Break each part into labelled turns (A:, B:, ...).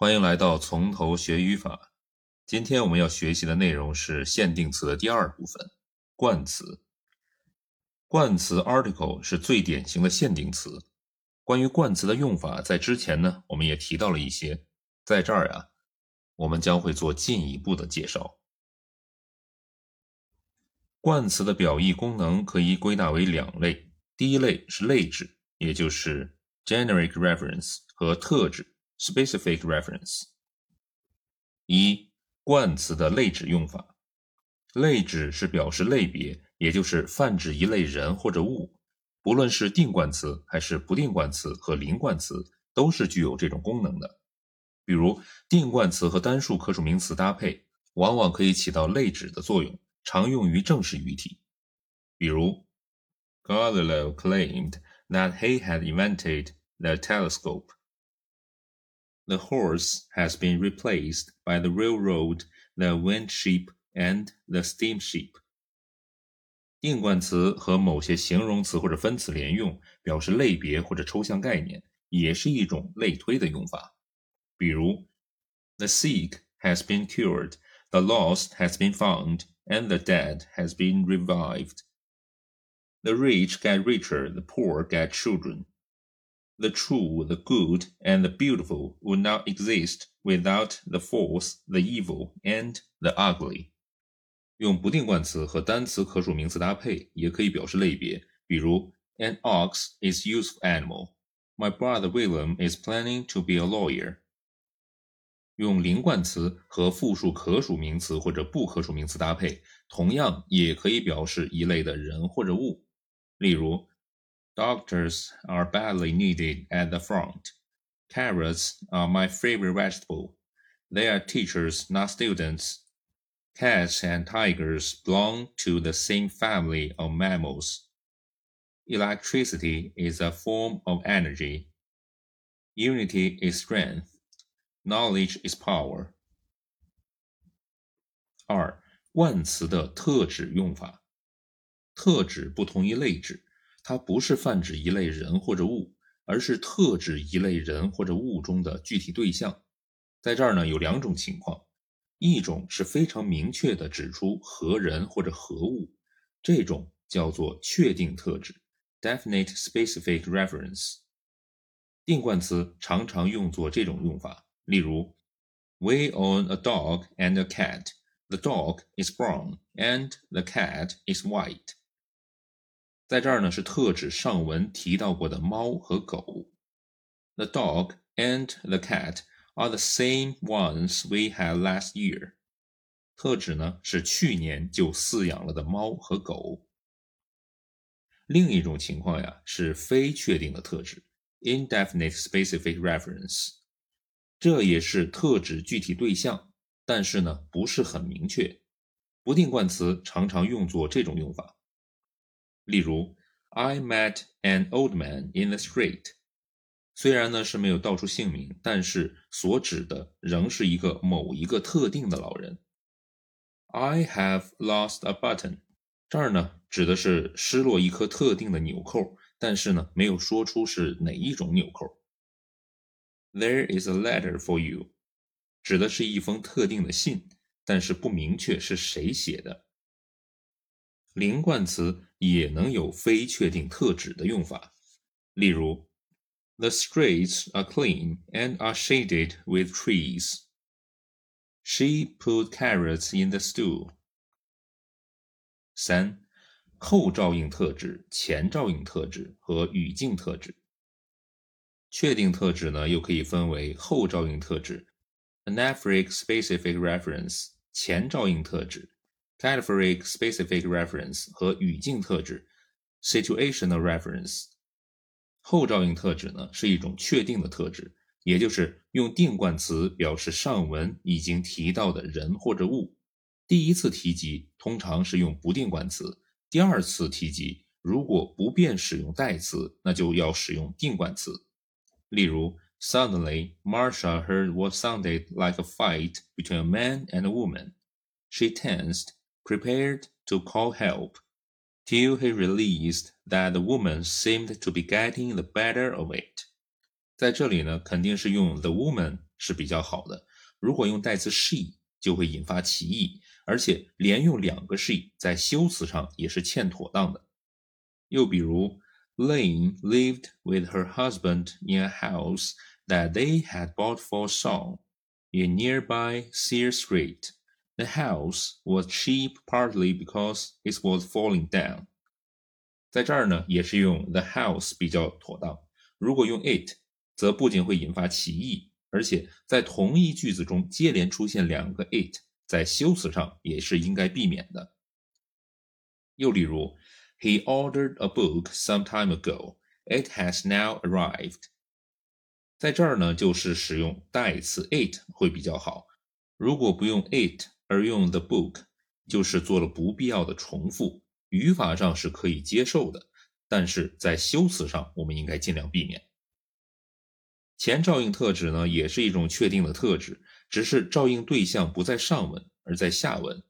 A: 欢迎来到从头学语法。今天我们要学习的内容是限定词的第二部分——冠词。冠词 article 是最典型的限定词。关于冠词的用法，在之前呢，我们也提到了一些，在这儿呀，我们将会做进一步的介绍。冠词的表意功能可以归纳为两类，第一类是类指，也就是 generic reference 和特指。Specific reference。一、冠词的类指用法。类指是表示类别，也就是泛指一类人或者物。不论是定冠词还是不定冠词和零冠词，都是具有这种功能的。比如，定冠词和单数可数名词搭配，往往可以起到类指的作用，常用于正式语体。比如，Galileo claimed that he had invented the telescope. The horse has been replaced by the railroad, the wind ship, and the steamship. 定冠词和某些形容词或者分词连用，表示类别或者抽象概念，也是一种类推的用法。比如，The sick has been cured, the lost has been found, and the dead has been revived. The rich get richer, the poor get children. The true, the good, and the beautiful would not exist without the false, the evil, and the ugly. 用不定冠词和单词可数名词搭配，也可以表示类别。比如，An ox is useful animal. My brother William is planning to be a lawyer. 用零冠词和复数可数名词或者不可数名词搭配，同样也可以表示一类的人或者物。例如 Doctors are badly needed at the front. Carrots are my favorite vegetable. They are teachers, not students. Cats and tigers belong to the same family of mammals. Electricity is a form of energy. Unity is strength. Knowledge is power. 二、冠词的特指用法。特指不同于类指。 它不是泛指一类人或者物，而是特指一类人或者物中的具体对象。在这儿呢，有两种情况：一种是非常明确的指出何人或者何物，这种叫做确定特指 （definite specific reference）。定冠词常常用作这种用法，例如：We own a dog and a cat. The dog is brown and the cat is white. 在这儿呢，是特指上文提到过的猫和狗。The dog and the cat are the same ones we had last year。特指呢是去年就饲养了的猫和狗。另一种情况呀是非确定的特指，indefinite specific reference。这也是特指具体对象，但是呢不是很明确。不定冠词常常用作这种用法。例如，I met an old man in the street。虽然呢是没有道出姓名，但是所指的仍是一个某一个特定的老人。I have lost a button。这儿呢指的是失落一颗特定的纽扣，但是呢没有说出是哪一种纽扣。There is a letter for you，指的是一封特定的信，但是不明确是谁写的。零冠词也能有非确定特指的用法，例如，The streets are clean and are shaded with trees. She put carrots in the stew. 三、后照应特指、前照应特指和语境特指。确定特指呢，又可以分为后照应特指 （anaphoric specific reference）、前照应特指。Caliphoric specific reference 和语境特质 situational reference。后照应特指呢是一种确定的特质，也就是用定冠词表示上文已经提到的人或者物。第一次提及通常是用不定冠词，第二次提及如果不便使用代词，那就要使用定冠词。例如，Suddenly Marsha heard what sounded like a fight between a man and a woman. She tensed. prepared to call help, till he realized that the woman seemed to be getting the better of it。在这里呢，肯定是用 the woman 是比较好的。如果用代词 she，就会引发歧义，而且连用两个 she 在修辞上也是欠妥当的。又比如，Lane lived with her husband in a house that they had bought for song in nearby Sear Street. The house was cheap partly because it was falling down. 在这儿呢，也是用 the house 比较妥当。如果用 it，则不仅会引发歧义，而且在同一句子中接连出现两个 it，在修辞上也是应该避免的。又例如，He ordered a book some time ago. It has now arrived. 在这儿呢，就是使用代词 it 会比较好。如果不用 it 而用 the book，就是做了不必要的重复。语法上是可以接受的，但是在修辞上我们应该尽量避免。前照应特指呢，也是一种确定的特质，只是照应对象不在上文而在下文，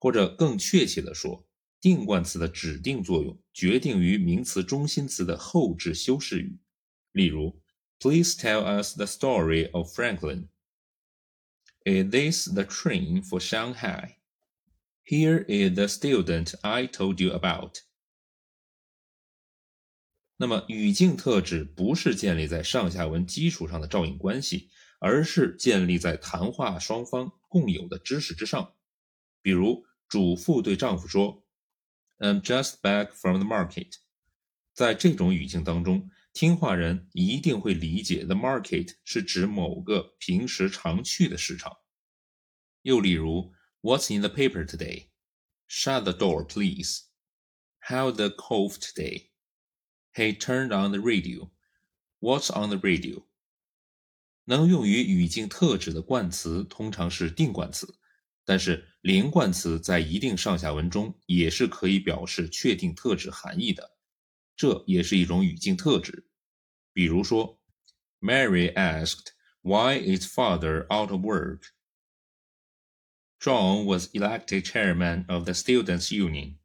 A: 或者更确切的说，定冠词的指定作用决定于名词中心词的后置修饰语。例如，Please tell us the story of Franklin. Is this the train for Shanghai? Here is the student I told you about. 那么语境特质不是建立在上下文基础上的照应关系，而是建立在谈话双方共有的知识之上。比如，主妇对丈夫说：“I'm just back from the market。”在这种语境当中，听话人一定会理解 the market 是指某个平时常去的市场。又例如。What's in the paper today? Shut the door, please. How the cough today? He turned on the radio. What's on the radio? 能用于语境特指的冠词通常是定冠词，但是连冠词在一定上下文中也是可以表示确定特指含义的，这也是一种语境特指。比如说，Mary asked why is father out of work. John was elected chairman of the Students' Union.